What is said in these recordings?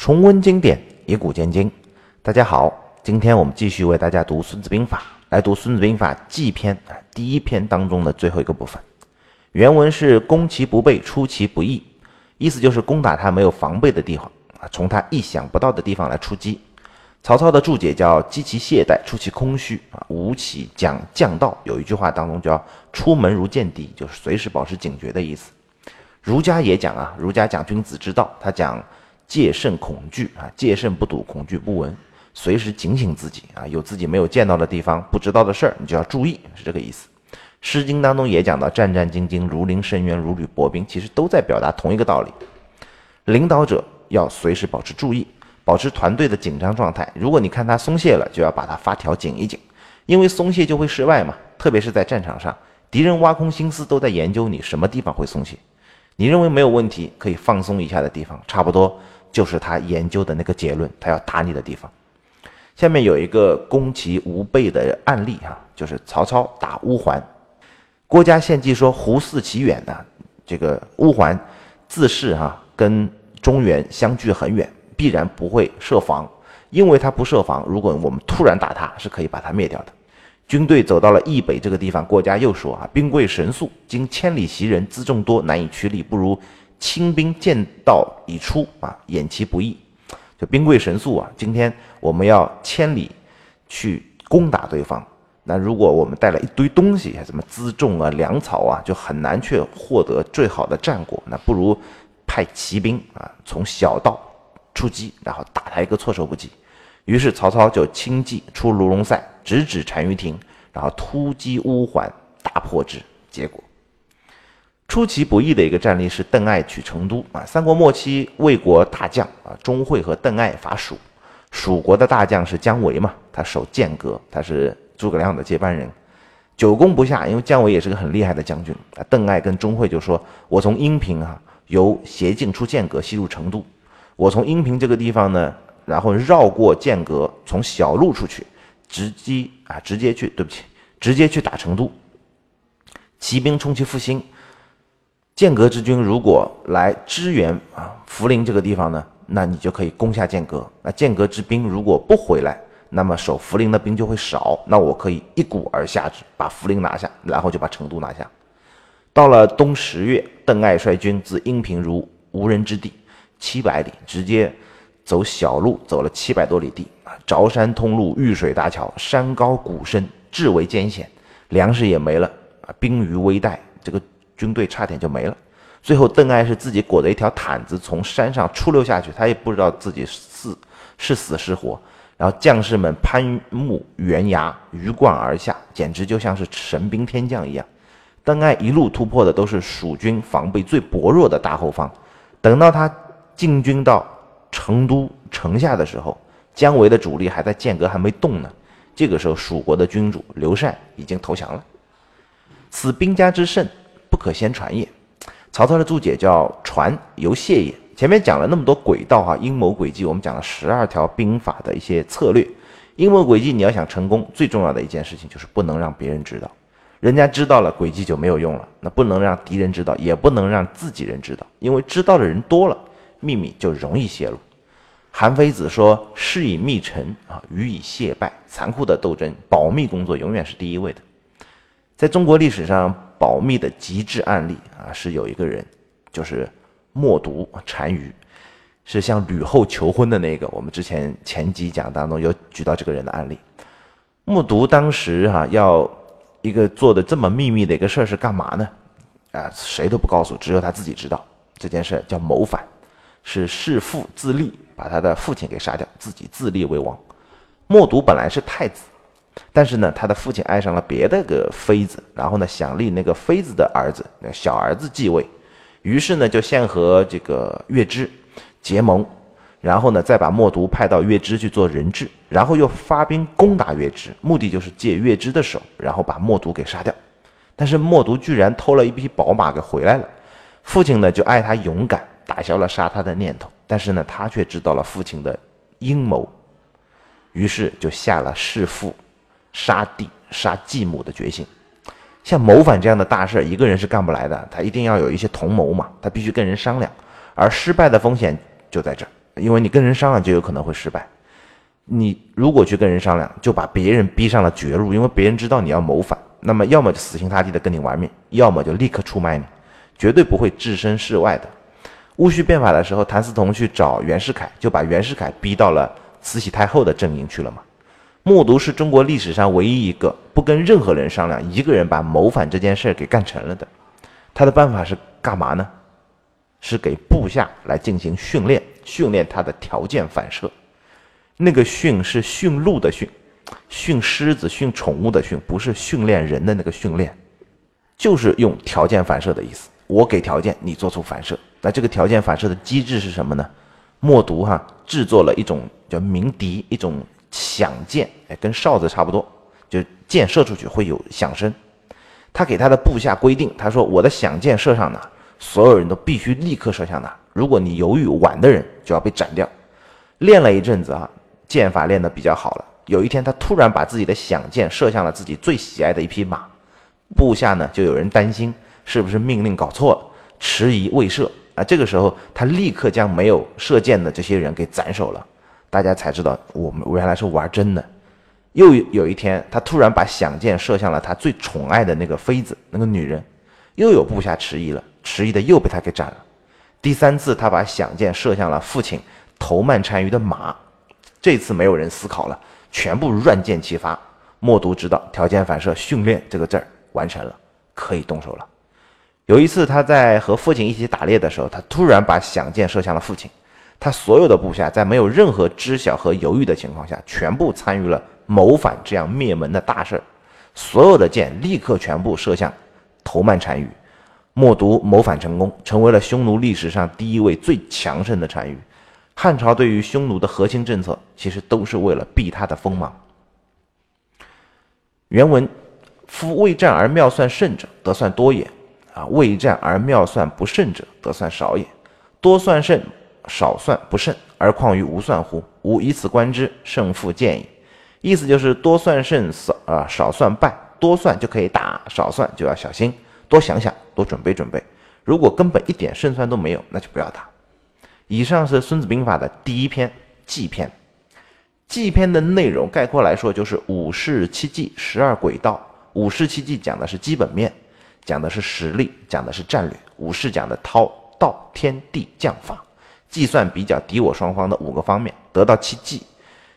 重温经典，以古鉴今。大家好，今天我们继续为大家读《孙子兵法》，来读《孙子兵法·计篇》啊，第一篇当中的最后一个部分。原文是“攻其不备，出其不意”，意思就是攻打他没有防备的地方啊，从他意想不到的地方来出击。曹操的注解叫“击其懈怠，出其空虚”啊。吴起讲将道有一句话当中叫“出门如见敌”，就是随时保持警觉的意思。儒家也讲啊，儒家讲君子之道，他讲。戒慎恐惧啊，戒慎不睹，恐惧不闻，随时警醒自己啊，有自己没有见到的地方，不知道的事儿，你就要注意，是这个意思。《诗经》当中也讲到战战兢兢，如临深渊，如履薄冰，其实都在表达同一个道理。领导者要随时保持注意，保持团队的紧张状态。如果你看他松懈了，就要把他发条紧一紧，因为松懈就会失败嘛。特别是在战场上，敌人挖空心思都在研究你什么地方会松懈，你认为没有问题，可以放松一下的地方，差不多。就是他研究的那个结论，他要打你的地方。下面有一个攻其无备的案例哈，就是曹操打乌桓。郭嘉献计说：“胡四其远呢，这个乌桓自恃哈跟中原相距很远，必然不会设防。因为他不设防，如果我们突然打他，是可以把他灭掉的。”军队走到了易北这个地方，郭嘉又说：“啊，兵贵神速，经千里袭人，辎重多，难以驱力，不如。”轻兵见道已出啊，掩其不意，就兵贵神速啊。今天我们要千里去攻打对方，那如果我们带了一堆东西，什么辎重啊、粮草啊，就很难去获得最好的战果。那不如派骑兵啊，从小道出击，然后打他一个措手不及。于是曹操就轻骑出卢龙塞，直指单于庭，然后突击乌桓，大破之。结果。出其不意的一个战例是邓艾取成都啊。三国末期，魏国大将啊钟会和邓艾伐蜀，蜀国的大将是姜维嘛，他守剑阁，他是诸葛亮的接班人，久攻不下，因为姜维也是个很厉害的将军啊。邓艾跟钟会就说：“我从阴平啊，由斜径出剑阁，西入成都。我从阴平这个地方呢，然后绕过剑阁，从小路出去，直击啊，直接去，对不起，直接去打成都。骑兵冲击复兴。”剑阁之军如果来支援啊，涪陵这个地方呢，那你就可以攻下剑阁。那剑阁之兵如果不回来，那么守涪陵的兵就会少。那我可以一鼓而下之，把涪陵拿下，然后就把成都拿下。到了冬十月，邓艾率军自阴平如无人之地七百里，直接走小路走了七百多里地啊，凿山通路，遇水搭桥，山高谷深，至为艰险，粮食也没了啊，兵于危殆，这个。军队差点就没了，最后邓艾是自己裹着一条毯子从山上出溜下去，他也不知道自己是是死是活。然后将士们攀木悬崖鱼贯而下，简直就像是神兵天将一样。邓艾一路突破的都是蜀军防备最薄弱的大后方，等到他进军到成都城下的时候，姜维的主力还在剑阁还没动呢。这个时候，蜀国的君主刘禅已经投降了。此兵家之胜。不可先传也。曹操的注解叫“传由谢也”。前面讲了那么多轨道哈，阴谋诡计，我们讲了十二条兵法的一些策略。阴谋诡计，你要想成功，最重要的一件事情就是不能让别人知道。人家知道了，诡计就没有用了。那不能让敌人知道，也不能让自己人知道，因为知道的人多了，秘密就容易泄露。韩非子说：“事以密成啊，予以泄败。”残酷的斗争，保密工作永远是第一位的。在中国历史上，保密的极致案例啊，是有一个人，就是默读单于，是向吕后求婚的那个。我们之前前几讲当中有举到这个人的案例。默读当时哈要一个做的这么秘密的一个事儿是干嘛呢？啊，谁都不告诉，只有他自己知道这件事叫谋反，是弑父自立，把他的父亲给杀掉，自己自立为王。默读本来是太子。但是呢，他的父亲爱上了别的个妃子，然后呢，想立那个妃子的儿子，小儿子继位，于是呢，就先和这个月支结盟，然后呢，再把默读派到月支去做人质，然后又发兵攻打月支，目的就是借月支的手，然后把默读给杀掉。但是默读居然偷了一匹宝马给回来了，父亲呢就爱他勇敢，打消了杀他的念头。但是呢，他却知道了父亲的阴谋，于是就下了弑父。杀弟、杀继母的决心，像谋反这样的大事，一个人是干不来的，他一定要有一些同谋嘛，他必须跟人商量。而失败的风险就在这儿，因为你跟人商量就有可能会失败。你如果去跟人商量，就把别人逼上了绝路，因为别人知道你要谋反，那么要么就死心塌地的跟你玩命，要么就立刻出卖你，绝对不会置身事外的。戊戌变法的时候，谭嗣同去找袁世凯，就把袁世凯逼到了慈禧太后的阵营去了嘛。默读是中国历史上唯一一个不跟任何人商量，一个人把谋反这件事给干成了的。他的办法是干嘛呢？是给部下来进行训练，训练他的条件反射。那个训是驯鹿的训，训狮子、训宠物的训，不是训练人的那个训练，就是用条件反射的意思。我给条件，你做出反射。那这个条件反射的机制是什么呢？默读哈制作了一种叫鸣笛，一种响箭，哎，跟哨子差不多，就箭射出去会有响声。他给他的部下规定，他说我的响箭射向哪，所有人都必须立刻射向哪。如果你犹豫晚的人就要被斩掉。练了一阵子啊，剑法练得比较好了。有一天他突然把自己的响箭射向了自己最喜爱的一匹马，部下呢就有人担心是不是命令搞错了，迟疑未射。啊，这个时候他立刻将没有射箭的这些人给斩首了，大家才知道我们原来是玩真的。又有一天，他突然把响箭射向了他最宠爱的那个妃子，那个女人，又有部下迟疑了，迟疑的又被他给斩了。第三次，他把响箭射向了父亲头曼单于的马，这次没有人思考了，全部乱箭齐发。默读知道条件反射训练这个字儿完成了，可以动手了。有一次，他在和父亲一起打猎的时候，他突然把响箭射向了父亲。他所有的部下在没有任何知晓和犹豫的情况下，全部参与了谋反这样灭门的大事儿。所有的箭立刻全部射向头曼单于，默读谋反成功，成为了匈奴历史上第一位最强盛的单于。汉朝对于匈奴的核心政策，其实都是为了避他的锋芒。原文：夫未战而妙算胜者，得算多也。啊，未战而妙算不胜者，得算少也；多算胜，少算不胜，而况于无算乎？吾以此观之，胜负见矣。意思就是多算胜，少啊少算败。多算就可以打，少算就要小心，多想想，多准备准备。如果根本一点胜算都没有，那就不要打。以上是《孙子兵法》的第一篇计篇。计篇的内容概括来说，就是五事七计，十二轨道。五事七计讲的是基本面。讲的是实力，讲的是战略。武士讲的韬道天地将法，计算比较敌我双方的五个方面，得到七计。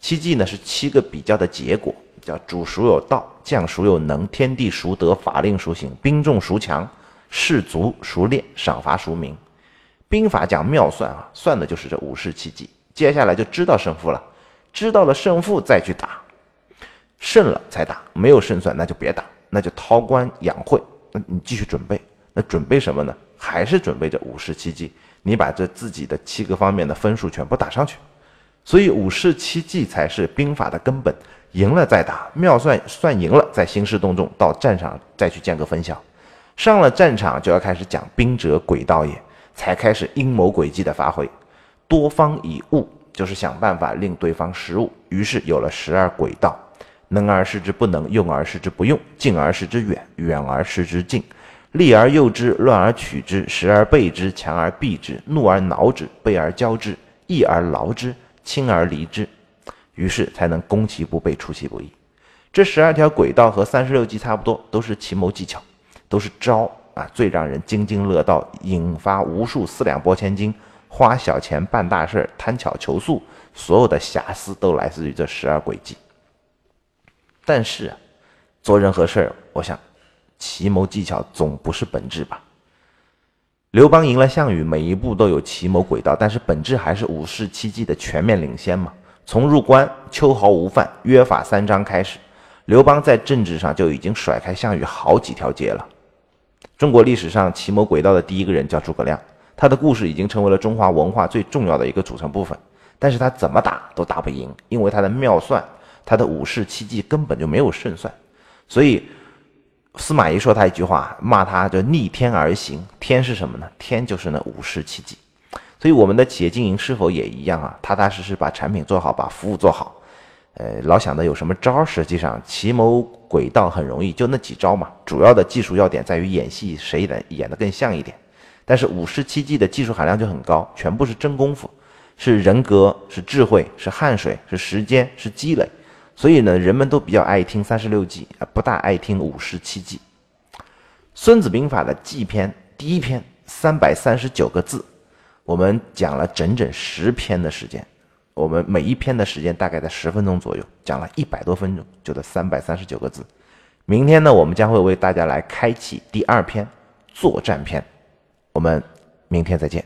七计呢是七个比较的结果，叫主孰有道，将孰有能，天地孰得，法令孰行，兵众孰强，士卒孰练，赏罚孰明。兵法讲妙算啊，算的就是这五事七计。接下来就知道胜负了，知道了胜负再去打，胜了才打，没有胜算那就别打，那就韬光养晦。那你继续准备，那准备什么呢？还是准备这五十七计？你把这自己的七个方面的分数全部打上去，所以五十七计才是兵法的根本。赢了再打，妙算算赢了，再兴师动众到战场再去见个分晓。上了战场就要开始讲兵者诡道也，才开始阴谋诡计的发挥。多方以误，就是想办法令对方失误。于是有了十二轨道。能而示之不能，用而示之不用，近而示之远，远而示之近，利而诱之，乱而取之，时而备之，强而避之，怒而挠之，备而骄之，义而劳之，轻而离之，于是才能攻其不备，出其不意。这十二条轨道和三十六计差不多，都是奇谋技巧，都是招啊，最让人津津乐道，引发无数四两拨千斤，花小钱办大事，贪巧求速，所有的瑕疵都来自于这十二轨迹。但是，做任何事儿，我想，奇谋技巧总不是本质吧？刘邦赢了项羽，每一步都有奇谋诡道，但是本质还是五事七计的全面领先嘛。从入关、秋毫无犯、约法三章开始，刘邦在政治上就已经甩开项羽好几条街了。中国历史上奇谋诡道的第一个人叫诸葛亮，他的故事已经成为了中华文化最重要的一个组成部分。但是他怎么打都打不赢，因为他的妙算。他的五事七计根本就没有胜算，所以司马懿说他一句话，骂他就逆天而行。天是什么呢？天就是那五事七计。所以我们的企业经营是否也一样啊？踏踏实实把产品做好，把服务做好。呃，老想着有什么招？实际上奇谋诡道很容易，就那几招嘛。主要的技术要点在于演戏，谁演演得更像一点。但是五事七计的技术含量就很高，全部是真功夫。是人格，是智慧，是汗水，是时间，是积累。所以呢，人们都比较爱听三十六计啊，不大爱听五十七计。《孙子兵法》的计篇第一篇三百三十九个字，我们讲了整整十篇的时间。我们每一篇的时间大概在十分钟左右，讲了一百多分钟，就这三百三十九个字。明天呢，我们将会为大家来开启第二篇作战篇。我们明天再见。